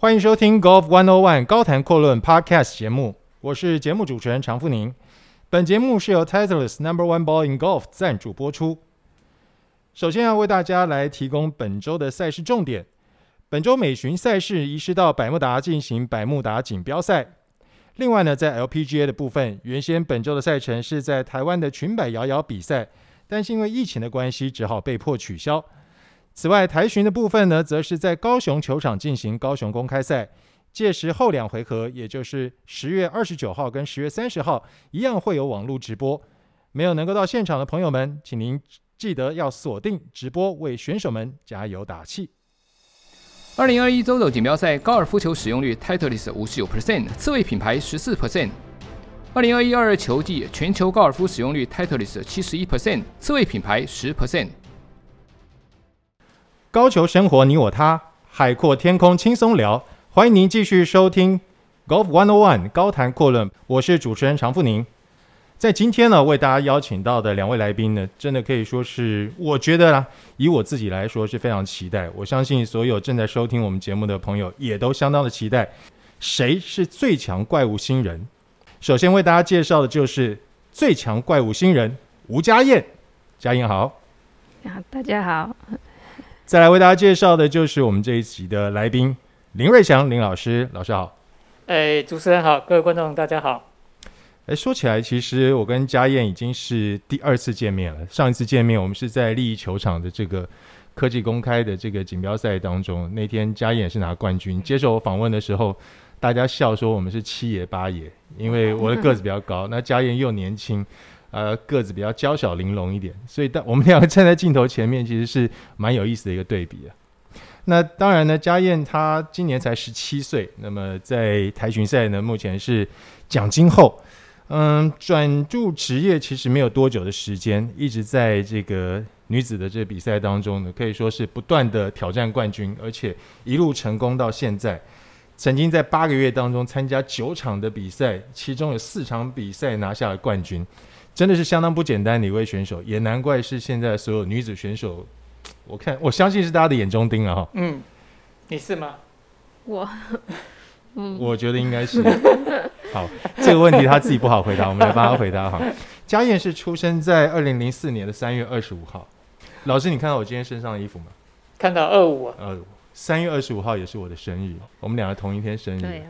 欢迎收听 Golf One O One 高谈阔论 Podcast 节目，我是节目主持人常富宁。本节目是由 Titleist Number One Ball in Golf 赞助播出。首先要为大家来提供本周的赛事重点。本周美巡赛事移师到百慕达进行百慕达锦标赛。另外呢，在 LPGA 的部分，原先本周的赛程是在台湾的裙摆摇摇比赛，但是因为疫情的关系，只好被迫取消。此外，台巡的部分呢，则是在高雄球场进行高雄公开赛，届时后两回合，也就是十月二十九号跟十月三十号，一样会有网络直播。没有能够到现场的朋友们，请您记得要锁定直播，为选手们加油打气。二零二一州的锦标赛高尔夫球使用率，Titleist 五十九 percent，次位品牌十四 percent。二零二一二二球季全球高尔夫使用率，Titleist 七十一 percent，次位品牌十 percent。高球生活，你我他，海阔天空轻松聊。欢迎您继续收听 Golf One On One 高谈阔论，我是主持人常富宁。在今天呢，为大家邀请到的两位来宾呢，真的可以说是，我觉得啦，以我自己来说是非常期待。我相信所有正在收听我们节目的朋友也都相当的期待。谁是最强怪物新人？首先为大家介绍的就是最强怪物新人吴佳燕。佳燕好。大家好。再来为大家介绍的就是我们这一集的来宾林瑞祥林老师，老师好。哎，主持人好，各位观众大家好。哎，说起来，其实我跟佳燕已经是第二次见面了。上一次见面，我们是在利益球场的这个科技公开的这个锦标赛当中，那天佳燕是拿冠军。接受我访问的时候，大家笑说我们是七爷八爷，因为我的个子比较高，那佳燕又年轻。呃，个子比较娇小玲珑一点，所以当我们两个站在镜头前面，其实是蛮有意思的一个对比啊。那当然呢，佳燕她今年才十七岁，那么在台巡赛呢，目前是奖金后，嗯，转入职业其实没有多久的时间，一直在这个女子的这比赛当中呢，可以说是不断的挑战冠军，而且一路成功到现在。曾经在八个月当中参加九场的比赛，其中有四场比赛拿下了冠军。真的是相当不简单的一位选手，也难怪是现在所有女子选手，我看我相信是大家的眼中钉了哈。嗯，你是吗？我，嗯，我觉得应该是。好，这个问题他自己不好回答，我们来帮他回答哈。佳燕是出生在二零零四年的三月二十五号。老师，你看到我今天身上的衣服吗？看到二五啊。二五，三月二十五号也是我的生日，我们两个同一天生日。对呀。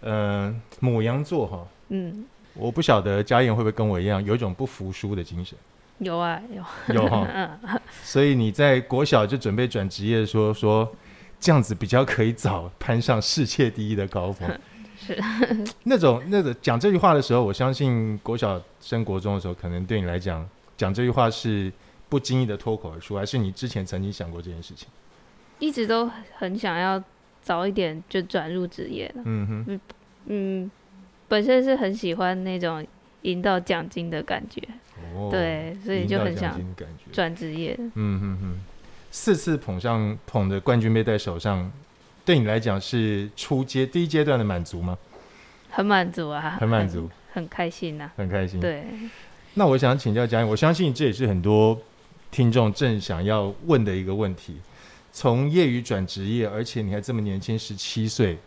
嗯，母羊座哈。嗯。我不晓得嘉燕会不会跟我一样有一种不服输的精神。有啊，有有哈。所以你在国小就准备转职业说，说说这样子比较可以早攀上世界第一的高峰。是那种那个讲这句话的时候，我相信国小升国中的时候，可能对你来讲讲这句话是不经意的脱口而出，还是你之前曾经想过这件事情？一直都很想要早一点就转入职业。嗯哼，嗯嗯。本身是很喜欢那种赢到奖金的感觉，哦，对，所以就很想转职业。嗯哼哼，四次捧上捧的冠军杯在手上，对你来讲是初阶第一阶段的满足吗？很满足啊，很满足，很，很开心呐，啊，很开心。对，那我想请教佳燕，我相信这也是很多听众正想要问的一个问题：从业余转职业，而且你还这么年轻，十七岁。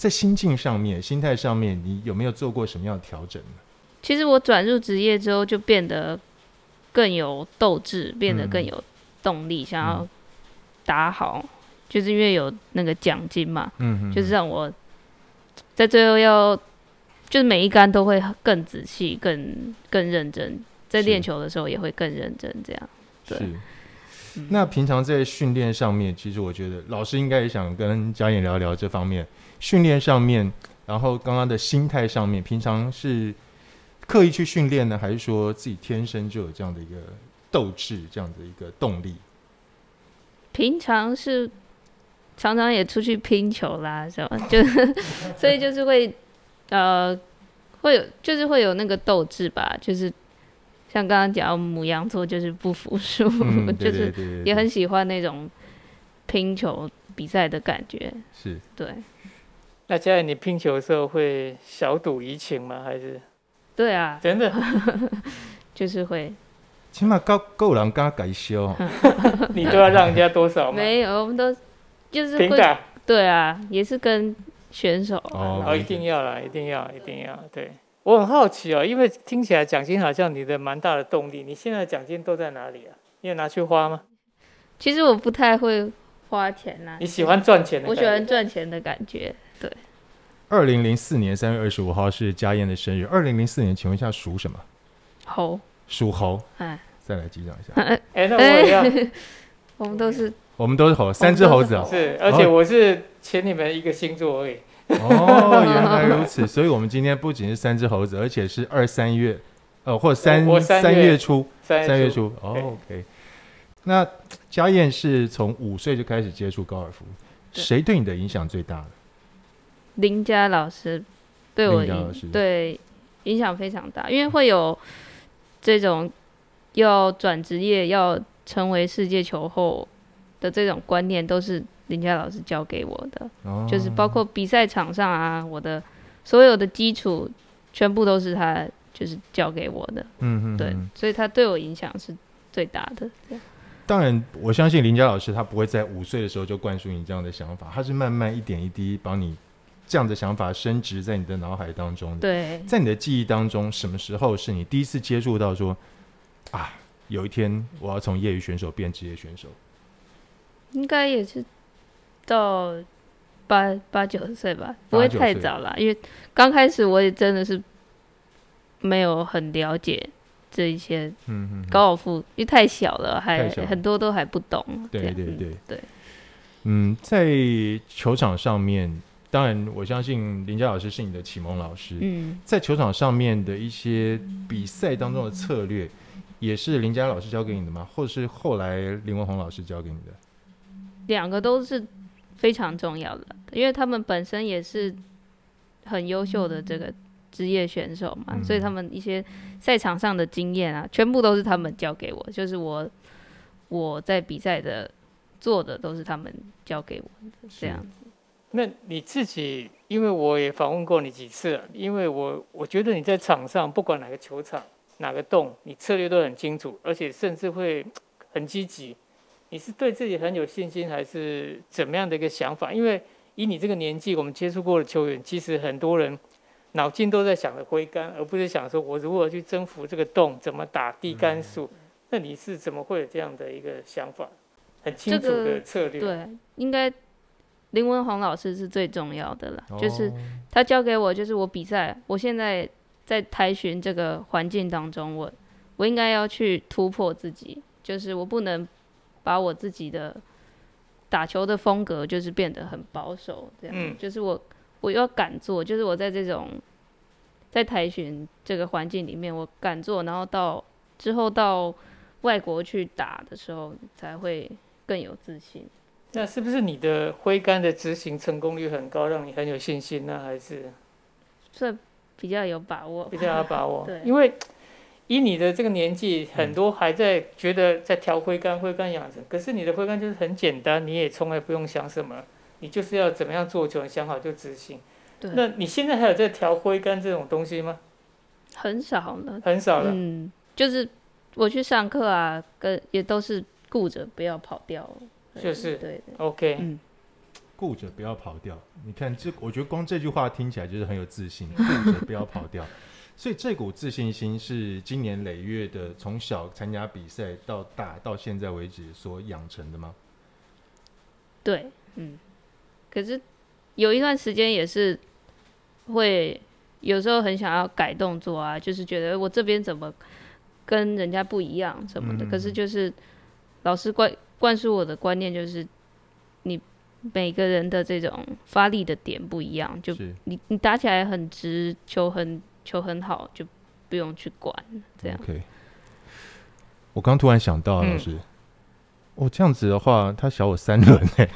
在心境上面、心态上面，你有没有做过什么样的调整呢？其实我转入职业之后，就变得更有斗志，变得更有动力，嗯、想要打好、嗯，就是因为有那个奖金嘛，嗯哼，就是让我在最后要，就是每一杆都会更仔细、更更认真，在练球的时候也会更认真，这样，对。那平常在训练上面，其实我觉得老师应该也想跟佳颖聊聊这方面训练上面，然后刚刚的心态上面，平常是刻意去训练呢，还是说自己天生就有这样的一个斗志，这样的一个动力？平常是常常也出去拼球啦，是吧？就是所以就是会呃会有就是会有那个斗志吧，就是。像刚刚讲母羊座就是不服输，嗯，就是也很喜欢那种拼球比赛的感觉。是，对。那佳燕，你拼球的时候会小赌怡情吗？还是？对啊，真的，就是会。起码够够人家改修，你都要让人家多少吗？没有，我们都就是平打。对啊，也是跟选手哦，哦，一定要啦，一定要，一定要。对，我很好奇哦，因为听起来奖金好像你的蛮大的动力。你现在奖金都在哪里啊？你有拿去花吗？其实我不太会花钱呐。你喜欢赚钱的？我喜欢赚钱的感觉。对。二零零四年三月二十五号是家燕的生日。二零零四年，请问一下属什么？猴。属猴。哎。再来击掌一下。哎，那我也要。我们都是。我们都是猴，三只猴子啊。是，而且我是请你们一个星座而已。哦，原来如此。所以我们今天不仅是三只猴子，而且是二三月，呃，或三三月初，三月初。哦，OK。那家燕是从五岁就开始接触高尔夫，谁对你的影响最大？林佳老师对我影对影响非常大，因为会有这种要转职业、要成为世界球后的这种观念，都是林佳老师教给我的。哦，就是包括比赛场上啊，我的所有的基础全部都是他就是教给我的。嗯嗯，对，所以他对我影响是最大的。当然，我相信林佳老师他不会在五岁的时候就灌输你这样的想法，他是慢慢一点一滴帮你这样的想法升值在你的脑海当中的。对，在你的记忆当中，什么时候是你第一次接触到说啊，有一天我要从业余选手变职业选手？应该也是到八八九十岁吧，不会太早了，因为刚开始我也真的是没有很了解。这一些，嗯高尔夫因为太小了，还很多都还不懂。对对对对，嗯，在球场上面，当然我相信林佳老师是你的启蒙老师。嗯，在球场上面的一些比赛当中的策略，也是林佳老师教给你的吗？或者是后来林文宏老师教给你的？两个都是非常重要的，因为他们本身也是很优秀的这个。职业选手嘛，嗯、所以他们一些赛场上的经验啊，全部都是他们教给我。就是我我在比赛的做的都是他们教给我的这样子。那你自己，因为我也访问过你几次了，因为我我觉得你在场上不管哪个球场哪个洞，你策略都很清楚，而且甚至会 很积极。你是对自己很有信心，还是怎么样的一个想法？因为以你这个年纪，我们接触过的球员，其实很多人。脑筋都在想着挥杆，而不是想说我如何去征服这个洞，怎么打低杆数。嗯、那你是怎么会有这样的一个想法？很清楚的策略。这个、对，应该林文宏老师是最重要的了，哦、就是他教给我，就是我比赛，我现在在台巡这个环境当中，我我应该要去突破自己，就是我不能把我自己的打球的风格就是变得很保守，这样，嗯、就是我。我要敢做，就是我在这种在台巡这个环境里面，我敢做，然后到之后到外国去打的时候，才会更有自信。那是不是你的挥杆的执行成功率很高，让你很有信心呢？还是这比较有把握？比较有把握。对，因为以你的这个年纪，很多还在觉得在调挥杆、挥杆养成，可是你的挥杆就是很简单，你也从来不用想什么。你就是要怎么样做球，你想好就执行。对。那你现在还有在调挥杆这种东西吗？很少了。很少了。嗯，就是我去上课啊，跟也都是顾着不要跑掉。就是。对，对，对。OK。嗯。顾着不要跑掉，你看这，我觉得光这句话听起来就是很有自信。顾着不要跑掉，所以这股自信心是今年累月的，从小参加比赛到大到现在为止所养成的吗？对，嗯。可是有一段时间也是会有时候很想要改动作啊，就是觉得我这边怎么跟人家不一样什么的。嗯、可是就是老师灌灌输我的观念就是，你每个人的这种发力的点不一样，就你你打起来很直，球很球很好，就不用去管这样。Okay. 我刚突然想到，老师。嗯哦，这样子的话，他小我三轮哎。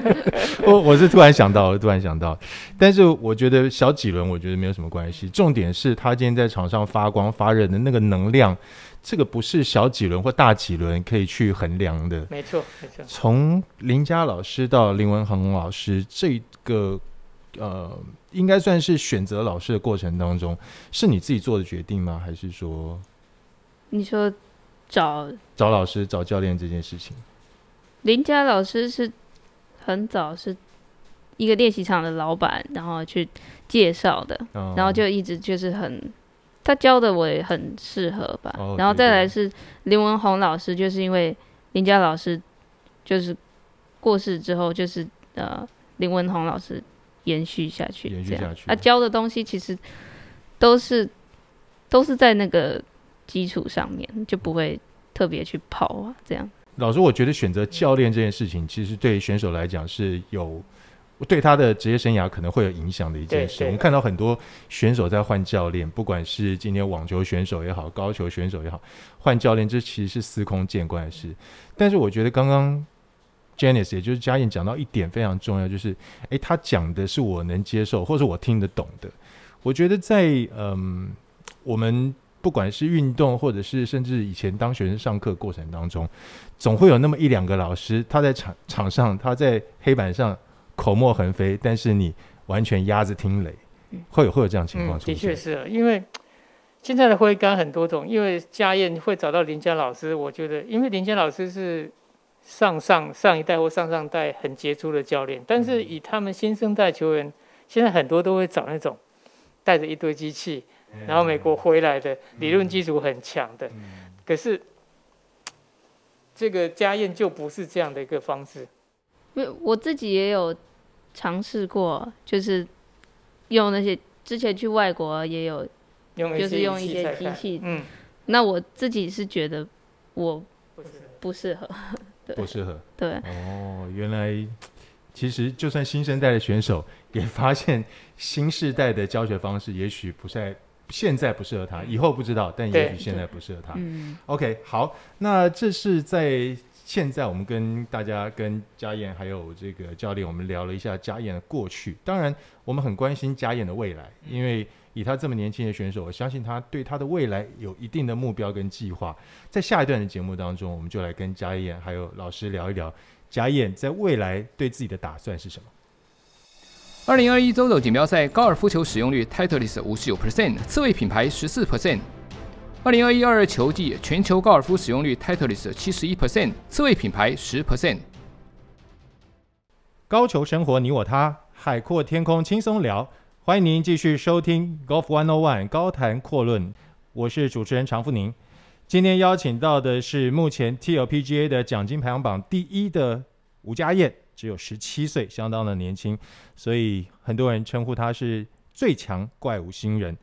我我是突然想到，突然想到，但是我觉得小几轮，我觉得没有什么关系。重点是他今天在场上发光发热的那个能量，这个不是小几轮或大几轮可以去衡量的。没错，没错。从林佳老师到林文恒老师，这个呃，应该算是选择老师的过程当中，是你自己做的决定吗？还是说？你说。找找老师、找教练这件事情，林佳老师是很早是一个练习场的老板，然后去介绍的，哦、然后就一直就是很，他教的我也很适合吧。哦、然后再来是林文宏老师，就是因为林佳老师就是过世之后，就是呃林文宏老师延续下去，延续下去。他教的东西其实都是都是在那个基础上面，就不会特别去跑啊这样。老师，我觉得选择教练这件事情，其实对选手来讲是有对他的职业生涯可能会有影响的一件事。我们看到很多选手在换教练，不管是今天网球选手也好，高球选手也好，换教练这其实是司空见惯的事。但是我觉得刚刚 Janice 也就是嘉燕讲到一点非常重要，就是诶，他讲的是我能接受或者我听得懂的。我觉得在嗯我们。不管是运动，或者是甚至以前当学生上课过程当中，总会有那么一两个老师，他在场场上，他在黑板上口沫横飞，但是你完全压着听雷，会有会有这样情况出现。嗯，的确是，因为现在的挥杆很多种，因为家宴会找到林佳老师，我觉得，因为林佳老师是上上上一代或上上代很杰出的教练，但是以他们新生代球员，现在很多都会找那种带着一堆机器。然后美国回来的理论基础很强的，可是这个家宴就不是这样的一个方式。因为我自己也有尝试过，就是用那些之前去外国也有，就是用一些机器。嗯，那我自己是觉得我不适合，不适合。对。哦，原来其实就算新生代的选手也发现新世代的教学方式也许不在。现在不适合他，以后不知道，但也许现在不适合他。嗯，OK，好，那这是在现在我们跟大家、跟佳燕还有这个教练，我们聊了一下佳燕的过去。当然，我们很关心佳燕的未来，因为以他这么年轻的选手，我相信他对他的未来有一定的目标跟计划。在下一段的节目当中，我们就来跟佳燕还有老师聊一聊，佳燕在未来对自己的打算是什么。二零二一周的锦标赛高尔夫球使用率，Titleist 五十九 percent，刺猬品牌十四 percent。二零二一二二球季全球高尔夫使用率，Titleist 七十一 percent，刺猬品牌十 percent。高球生活，你我他，海阔天空轻松聊。欢迎您继续收听 Golf One O One 高谈阔论，我是主持人常富宁。今天邀请到的是目前 TLPGA 的奖金排行榜第一的吴佳燕。只有十七岁，相当的年轻，所以很多人称呼他是最强怪物新人。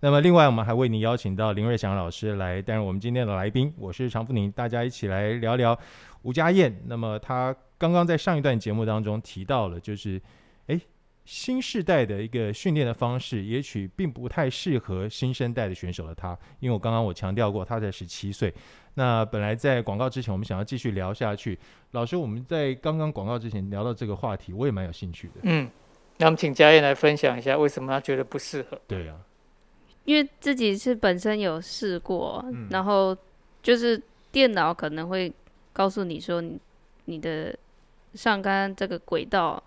那么，另外我们还为您邀请到林瑞祥老师来担任我们今天的来宾。我是常富宁，大家一起来聊聊吴佳燕。那么，他刚刚在上一段节目当中提到了，就是诶，新时代的一个训练的方式，也许并不太适合新生代的选手的他。因为我刚刚我强调过，他才十七岁。那本来在广告之前，我们想要继续聊下去。老师，我们在刚刚广告之前聊到这个话题，我也蛮有兴趣的。嗯，那我们请佳燕来分享一下，为什么他觉得不适合？对啊，因为自己是本身有试过，嗯、然后就是电脑可能会告诉你说你，你的上杆这个轨道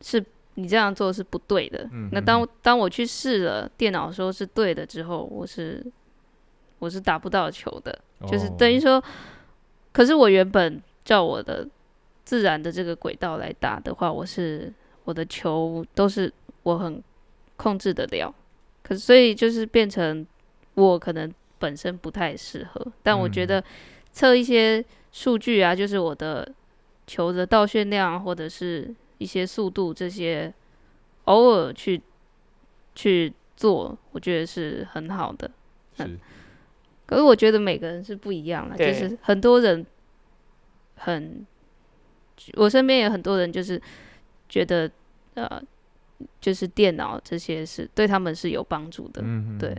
是你这样做是不对的。那当当我去试了，电脑说是对的之后，我是。我是打不到球的，就是等于说，可是我原本照我的自然的这个轨道来打的话，我是我的球都是我很控制得了，可是所以就是变成我可能本身不太适合，但我觉得测一些数据啊，就是我的球的倒旋量或者是一些速度这些，偶尔去去做，我觉得是很好的。是。可是我觉得每个人是不一样的，对就是很多人很，我身边有很多人就是觉得呃，就是电脑这些是对他们是有帮助的，对。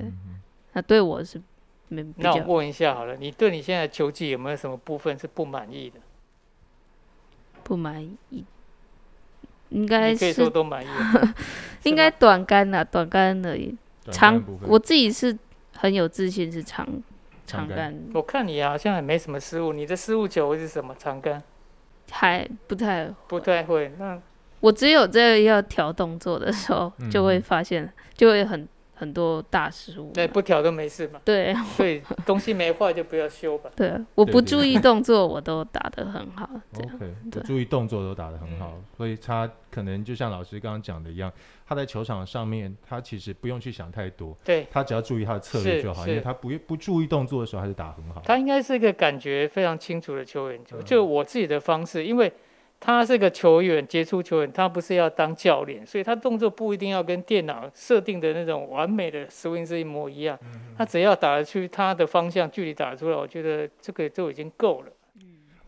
那对我是没。那我问一下好了，你对你现在球技有没有什么部分是不满意的？不满意，应该是可以说都满意。应该短杆啊，短杆而已。长，我自己是很有自信是长。长杆，我看你好像也没什么失误。你的失误球是什么？长杆，还不太不太会。那我只有在要调动作的时候，就会发现，嗯、就会很很多大失误。对，不调都没事嘛。对，所以东西没坏就不要修吧。对，我不注意动作，我都打得很好。这样 OK，不注意动作都打得很好，所以他可能就像老师刚刚讲的一样，他在球场上面，他其实不用去想太多，对，他只要注意他的策略就好，因为他不不注意动作的时候，还是打很好。他应该是一个感觉非常清楚的球员，就就我自己的方式，因为。他是个球员，杰出球员，他不是要当教练，所以他动作不一定要跟电脑设定的那种完美的 swing 是一模一样。他只要打得出他的方向，距离打出来，我觉得这个就已经够了。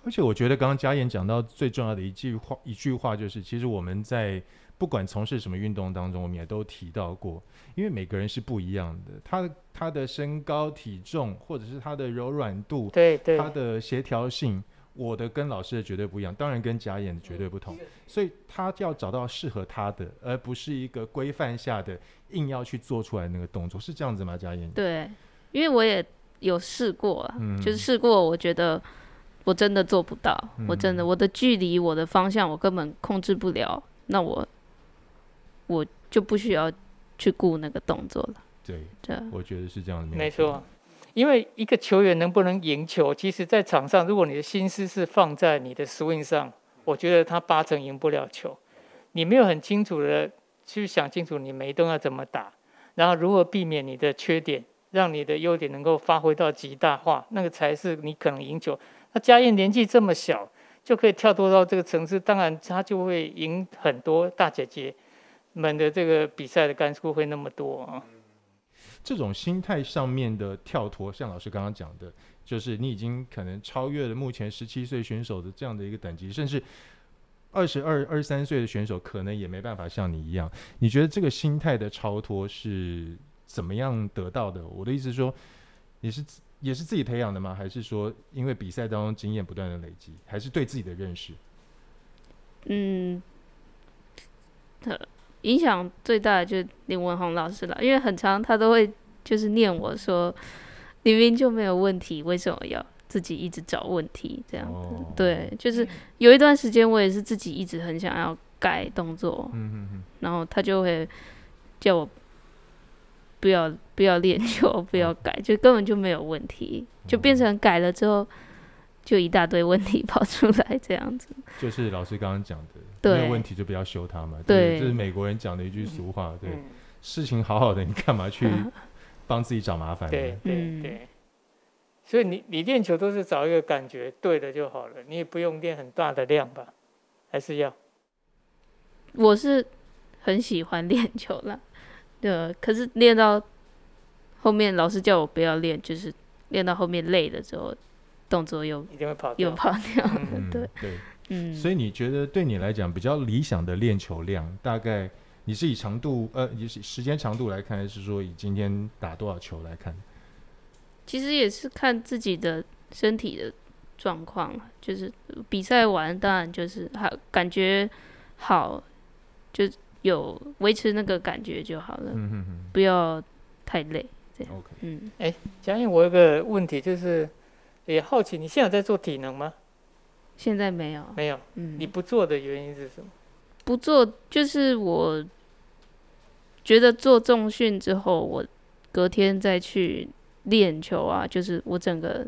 而且我觉得刚刚嘉言讲到最重要的一句话，一句话就是，其实我们在不管从事什么运动当中，我们也都提到过，因为每个人是不一样的，他他的身高、体重，或者是他的柔软度，对对，他的协调性。我的跟老师的绝对不一样，当然跟佳彦的绝对不同，所以他要找到适合他的，而不是一个规范下的硬要去做出来那个动作，是这样子吗？佳彦？对，因为我也有试过就是试过，我觉得我真的做不到，嗯、我真的我的距离、我的方向，我根本控制不了，那我我就不需要去顾那个动作了。对，对，我觉得是这样子，没错。因为一个球员能不能赢球，其实，在场上，如果你的心思是放在你的 swing 上，我觉得他八成赢不了球。你没有很清楚的去想清楚你每一动要怎么打，然后如何避免你的缺点，让你的优点能够发挥到极大化，那个才是你可能赢球。那佳彦年纪这么小，就可以跳脱到这个层次，当然他就会赢很多大姐姐们的这个比赛的杆数会那么多啊。这种心态上面的跳脱，像老师刚刚讲的，就是你已经可能超越了目前十七岁选手的这样的一个等级，甚至二十二、二十三岁的选手可能也没办法像你一样。你觉得这个心态的超脱是怎么样得到的？我的意思是说，你是也是自己培养的吗？还是说因为比赛当中经验不断的累积，还是对自己的认识？嗯，影响最大的就是林文宏老师了，因为很长他都会就是念我说，明明就没有问题，为什么要自己一直找问题这样子？哦、对，就是有一段时间我也是自己一直很想要改动作，嗯、哼哼然后他就会叫我不要不要练球，不要改，就根本就没有问题，就变成改了之后。就一大堆问题 跑出来，这样子。就是老师刚刚讲的，对没有问题就不要修它嘛。对，这是美国人讲的一句俗话。对，嗯、事情好好的，你干嘛去 帮自己找麻烦呢？对对对。所以你你练球都是找一个感觉对的就好了，你也不用练很大的量吧？还是要？我是很喜欢练球了，对。可是练到后面，老师叫我不要练，就是练到后面累了之后。动作又一定会跑，又跑掉，嗯、对 对，嗯，所以你觉得对你来讲比较理想的练球量，大概你是以长度呃，以时间长度来看，还是说以今天打多少球来看？其实也是看自己的身体的状况，就是比赛完当然就是好感觉好，就有维持那个感觉就好了，嗯哼哼，不要太累，这样。OK，嗯，哎，嘉颖，我有个问题就是。也好奇，你现在在做体能吗？现在没有，没有。嗯，你不做的原因是什么？不做就是我觉得做重训之后，我隔天再去练球啊，就是我整个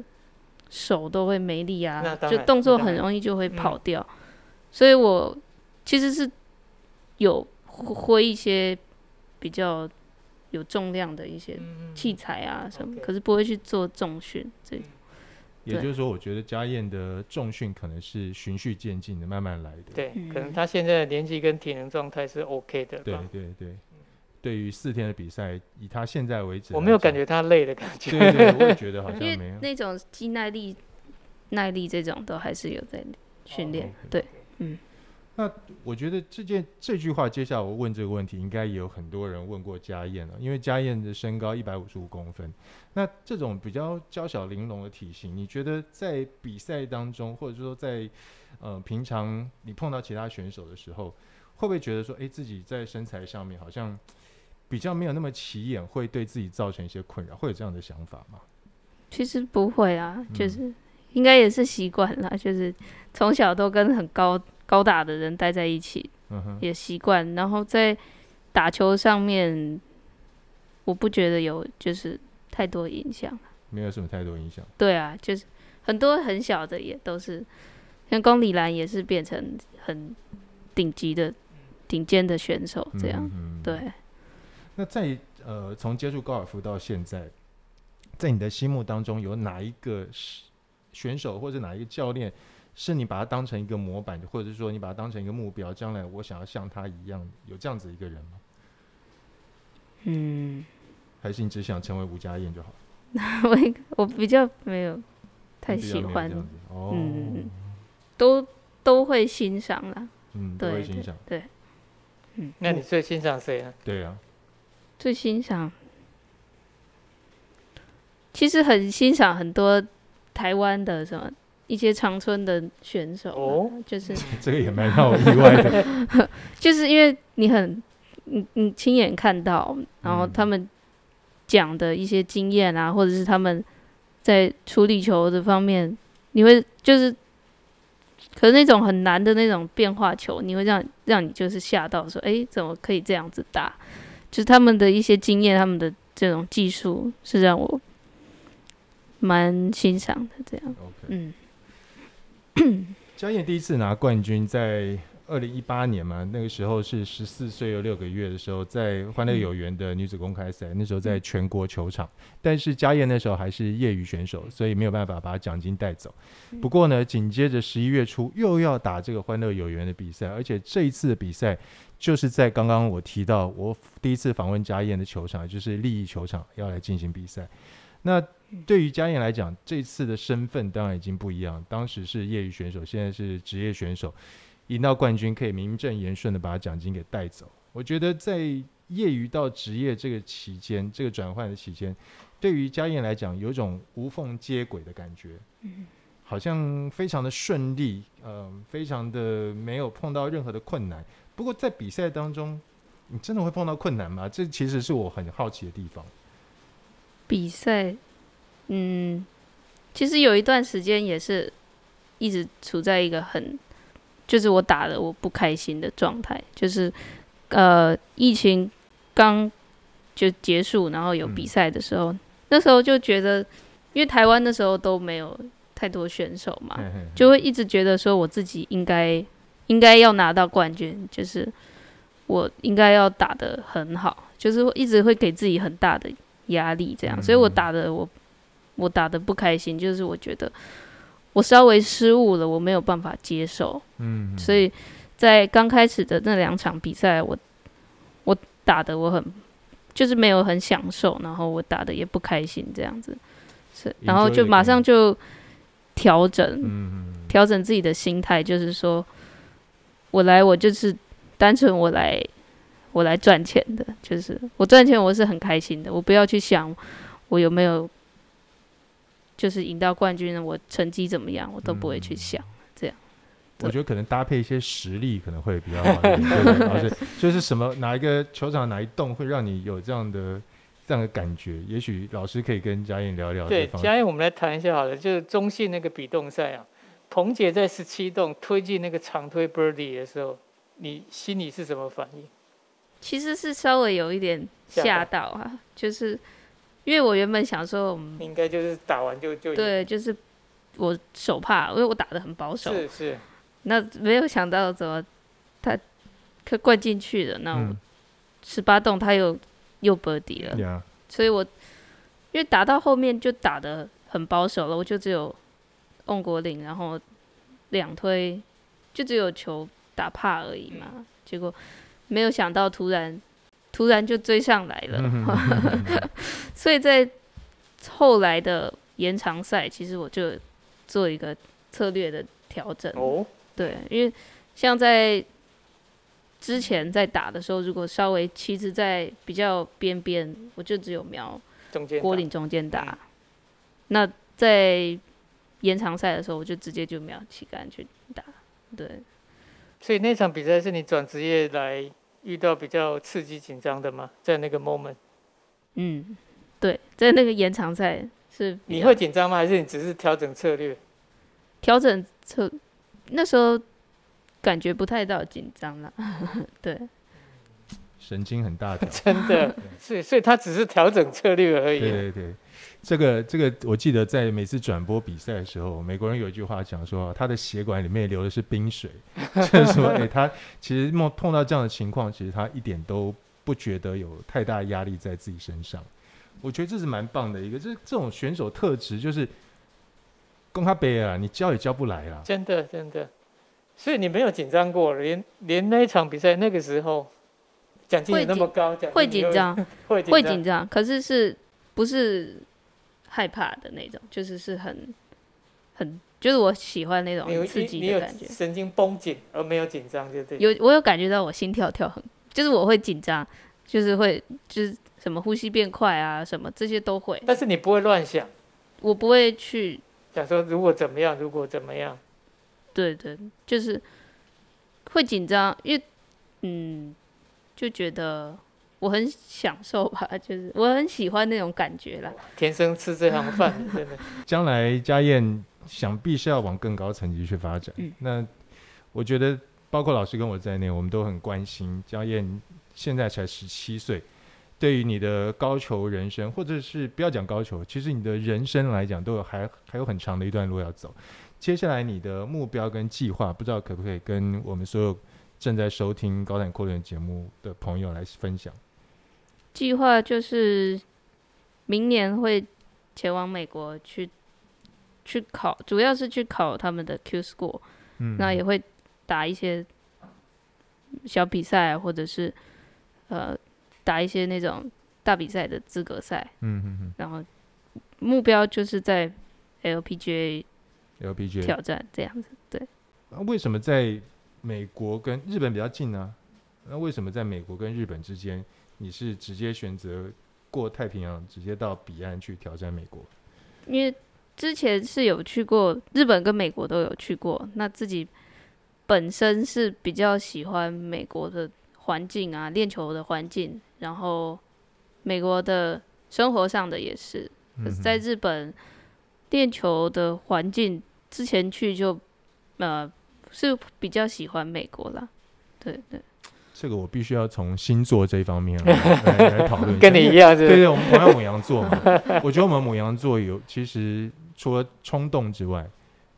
手都会没力啊，就动作很容易就会跑掉。嗯、所以我其实是有挥一些比较有重量的一些器材啊什么，嗯、可是不会去做重训这。也就是说，我觉得家燕的重训可能是循序渐进的，慢慢来的。对，可能他现在的年纪跟体能状态是 OK 的。对对对，对于四天的比赛，以他现在为止，我没有感觉他累的感觉。对对，我也觉得好像没有。因为那种肌耐力、耐力这种都还是有在训练。Oh. 对，嗯。那我觉得这件这句话，接下来我问这个问题，应该也有很多人问过佳燕了。因为佳燕的身高一百五十五公分，那这种比较娇小玲珑的体型，你觉得在比赛当中，或者说在呃平常你碰到其他选手的时候，会不会觉得说，哎，自己在身材上面好像比较没有那么起眼，会对自己造成一些困扰？会有这样的想法吗？其实不会啊，就是、嗯、应该也是习惯了，就是从小都跟很高。高大的人待在一起，也习惯。然后在打球上面，我不觉得有就是太多影响。没有什么太多影响。对啊，就是很多很小的也都是，像公里兰也是变成很顶级的、顶尖的选手这样。嗯嗯对。那在呃，从接触高尔夫到现在，在你的心目当中，有哪一个选手或者哪一个教练，是你把它当成一个模板，或者是说你把它当成一个目标，将来我想要像他一样，有这样子一个人吗？嗯。还是你只想成为吴家燕就好？我 我比较没有太喜欢，哦、嗯，都都会欣赏啦，嗯，都会欣赏，对，嗯，那你最欣赏谁啊？对啊，最欣赏，其实很欣赏很多台湾的什么一些长春的选手，哦，就是 这个也蛮让我意外的，就是因为你很你你亲眼看到，然后他们。讲的一些经验啊，或者是他们在处理球的方面，你会就是，可是那种很难的那种变化球，你会让让你就是吓到说，哎，怎么可以这样子打？就是他们的一些经验，他们的这种技术是让我蛮欣赏的。这样，Okay. 嗯，佳燕第一次拿冠军在。二零一八年嘛，那个时候是十四岁又六个月的时候，在欢乐有缘的女子公开赛，嗯、那时候在全国球场。但是佳燕那时候还是业余选手，所以没有办法把奖金带走。不过呢，紧接着十一月初又要打这个欢乐有缘的比赛，而且这一次的比赛就是在刚刚我提到我第一次访问佳燕的球场，就是利益球场要来进行比赛。那对于佳燕来讲，这次的身份当然已经不一样，当时是业余选手，现在是职业选手。赢到冠军可以名正言顺的把奖金给带走。我觉得在业余到职业这个期间，这个转换的期间，对于佳燕来讲，有一种无缝接轨的感觉，好像非常的顺利，嗯、呃，非常的没有碰到任何的困难。不过在比赛当中，你真的会碰到困难吗？这其实是我很好奇的地方。比赛，嗯，其实有一段时间也是一直处在一个很。就是我打的我不开心的状态，就是，呃，疫情刚就结束，然后有比赛的时候，嗯、那时候就觉得，因为台湾那时候都没有太多选手嘛，嘿嘿嘿就会一直觉得说我自己应该应该要拿到冠军，就是我应该要打的很好，就是一直会给自己很大的压力，这样，嗯、所以我打的我我打的不开心，就是我觉得。我稍微失误了，我没有办法接受，嗯，所以在刚开始的那两场比赛，我我打的我很就是没有很享受，然后我打的也不开心，这样子，是，然后就马上就调整，嗯，调整自己的心态，就是说我来，我就是单纯我来，我来赚钱的，就是我赚钱我是很开心的，我不要去想我有没有。就是赢到冠军，我成绩怎么样，我都不会去想。嗯、这样，我觉得可能搭配一些实力可能会比较好一点。对，就是什么哪一个球场哪一栋会让你有这样的这样的感觉？也许老师可以跟嘉燕聊聊。对，嘉燕，我们来谈一下好了。就是中信那个比动赛啊，彭姐在十七洞推进那个长推 birdie 的时候，你心里是什么反应？其实是稍微有一点吓到啊，就是。因为我原本想说，应该就是打完就就对，就是我手怕，因为我打的很保守，是是。那没有想到怎么他可灌进去的，那我十八洞他又又 birdie 了，Yeah. 所以我因为打到后面就打的很保守了，我就只有 on 果岭，然后两推就只有球打怕而已嘛，嗯、结果没有想到突然。突然就追上来了，所以在后来的延长赛，其实我就做一个策略的调整。哦，对，因为像在之前在打的时候，如果稍微旗子在比较边边，我就只有瞄锅岭中间打。那在延长赛的时候，我就直接就瞄旗杆去打。对，所以那场比赛是你转职业来。遇到比较刺激紧张的吗？在那个 moment，嗯，对，在那个延长赛是你会紧张吗？还是你只是调整策略？调整策，那时候感觉不太到紧张了，对。神经很大条，真的，所以所以他只是调整策略而已。对对对，这个这个，我记得在每次转播比赛的时候，美国人有一句话讲说，他的血管里面流的是冰水，就是说，哎，他其实碰碰到这样的情况，其实他一点都不觉得有太大压力在自己身上。我觉得这是蛮棒的一个，这这种选手特质就是，公他杯啊，你教也教不来啊，真的真的。所以你没有紧张过，连连那一场比赛那个时候。奖金也那么高，会紧张，会会紧张，可是是不是害怕的那种？就是是很很，就是我喜欢那种刺激的感觉。神经绷紧而没有紧张，就对。有我有感觉到我心跳跳很，就是我会紧张，就是会就是什么呼吸变快啊，什么这些都会。但是你不会乱想，我不会去想说如果怎么样，如果怎么样。对对，就是会紧张，因为嗯。就觉得我很享受吧，就是我很喜欢那种感觉啦。天生吃这行饭，真的。将来家燕想必是要往更高层级去发展。嗯。那我觉得，包括老师跟我在内，我们都很关心家燕现在才十七岁，对于你的高球人生，或者是不要讲高球，其实你的人生来讲，都有还还有很长的一段路要走。接下来你的目标跟计划，不知道可不可以跟我们所有。正在收听高产扩论节目的朋友来分享，计划就是明年会前往美国去去考，主要是去考他们的 Q School，嗯，那也会打一些小比赛，或者是呃打一些那种大比赛的资格赛，嗯嗯嗯，然后目标就是在 LPGA LPGA 挑战这样子，对。那为什么在？美国跟日本比较近呢、啊，那为什么在美国跟日本之间，你是直接选择过太平洋，直接到彼岸去挑战美国？因为之前是有去过日本跟美国都有去过，那自己本身是比较喜欢美国的环境啊，练球的环境，然后美国的生活上的也是，可是在日本练球的环境之前去就呃。是比较喜欢美国啦，对对。这个我必须要从星座这一方面来 来讨论。跟你一样是，对对，我们同样母羊座嘛。我觉得我们母羊座有，其实除了冲动之外，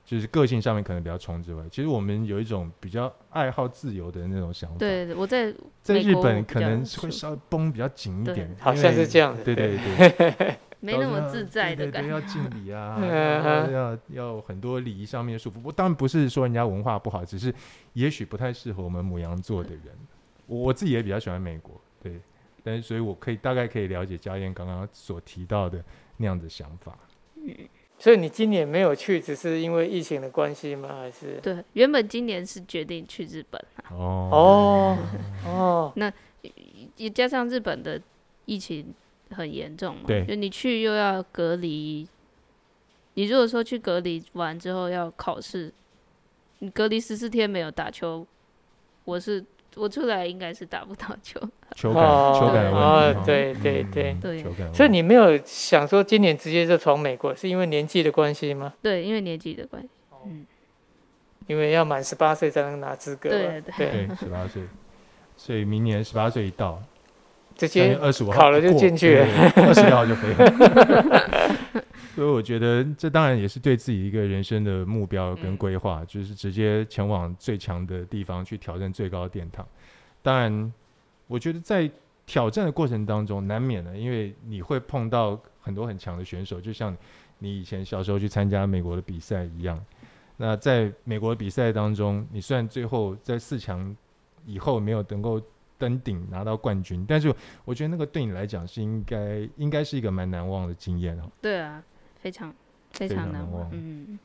就是个性上面可能比较冲之外，其实我们有一种比较爱好自由的那种想法。对对，我在在日本可能会稍微绷比较紧一点，好像是这样的。对对 对。没那么自在的感觉，要敬礼啊，要要很多礼仪上面的束缚。我当然不是说人家文化不好，只是也许不太适合我们母羊座的人。我自己也比较喜欢美国，对，但是所以我可以大概可以了解佳燕刚刚所提到的那样的想法。嗯，所以你今年没有去，只是因为疫情的关系吗？还是？对，原本今年是决定去日本啊。哦哦 哦，那也加上日本的疫情。很严重嘛？对，就你去又要隔离。你如果说去隔离完之后要考试，你隔离十四天没有打球，我是我出来应该是打不到球。球感，球感的问题。对对对对。所以你没有想说今年直接就闯美国，是因为年纪的关系吗？对，因为年纪的关系。嗯。因为要满十八岁才能拿资格。对对对，十八岁，所以明年十八岁一到。直接二十五号考了就进去了，二十六号就飞了。所以我觉得这当然也是对自己一个人生的目标跟规划，嗯、就是直接前往最强的地方去挑战最高的殿堂。当然，我觉得在挑战的过程当中，难免的，因为你会碰到很多很强的选手，就像你以前小时候去参加美国的比赛一样。那在美国的比赛当中，你虽然最后在四强以后没有能够。登顶拿到冠军，但是我觉得那个对你来讲是应该应该是一个蛮难忘的经验哦。对啊，非常非常难忘。嗯，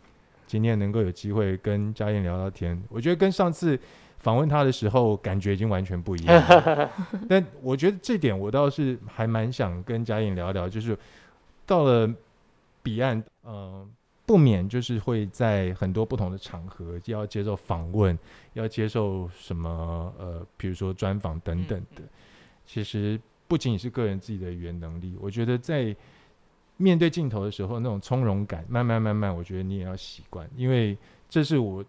今天能够有机会跟嘉燕聊聊天，我觉得跟上次访问他的时候感觉已经完全不一样了。但我觉得这点我倒是还蛮想跟嘉燕聊聊，就是到了彼岸，嗯、呃。不免就是会在很多不同的场合要接受访问，要接受什么呃，比如说专访等等的。其实不仅仅是个人自己的语言能力，我觉得在面对镜头的时候那种从容感，慢慢慢慢，我觉得你也要习惯，因为这是我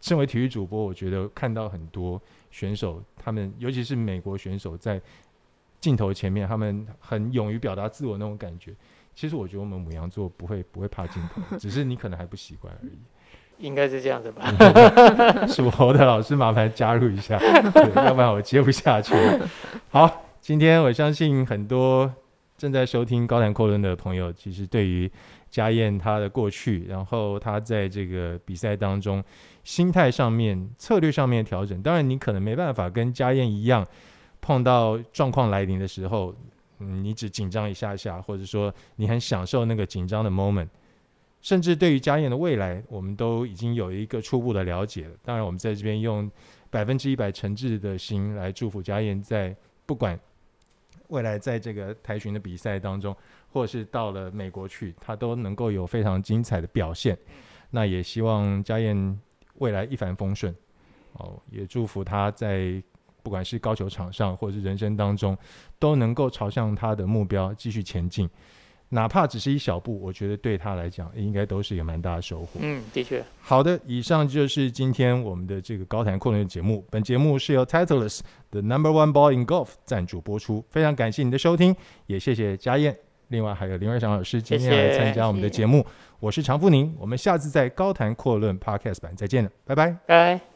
身为体育主播，我觉得看到很多选手，他们尤其是美国选手在镜头前面，他们很勇于表达自我那种感觉。其实我觉得我们母羊座不会不会怕镜头，只是你可能还不习惯而已。应该是这样子吧？属猴的老师麻烦加入一下，要不然我接不下去。好，今天我相信很多正在收听高谈阔论的朋友，其实对于佳燕她的过去，然后她在这个比赛当中心态上面、策略上面调整，当然你可能没办法跟佳燕一样，碰到状况来临的时候，嗯，你只紧张一下下，或者说你很享受那个紧张的 moment。甚至对于佳燕的未来，我们都已经有一个初步的了解了。当然，我们在这边用百分之一百诚挚的心来祝福佳燕，在不管未来在这个台巡的比赛当中，或者是到了美国去，他都能够有非常精彩的表现。那也希望家燕未来一帆风顺。哦，也祝福他在不管是高球场上，或者是人生当中，都能够朝向他的目标继续前进。哪怕只是一小步，我觉得对他来讲应该都是一个蛮大的收获。嗯，的确。好的，以上就是今天我们的这个高谈阔论的节目。本节目是由 Titleist The Number One Ball in Golf 赞助播出。非常感谢你的收听，也谢谢佳燕，另外还有林瑞祥老师今天来参加我们的节目。谢谢。我是常富宁，我们下次在高谈阔论 Podcast 版再见了，拜拜。拜。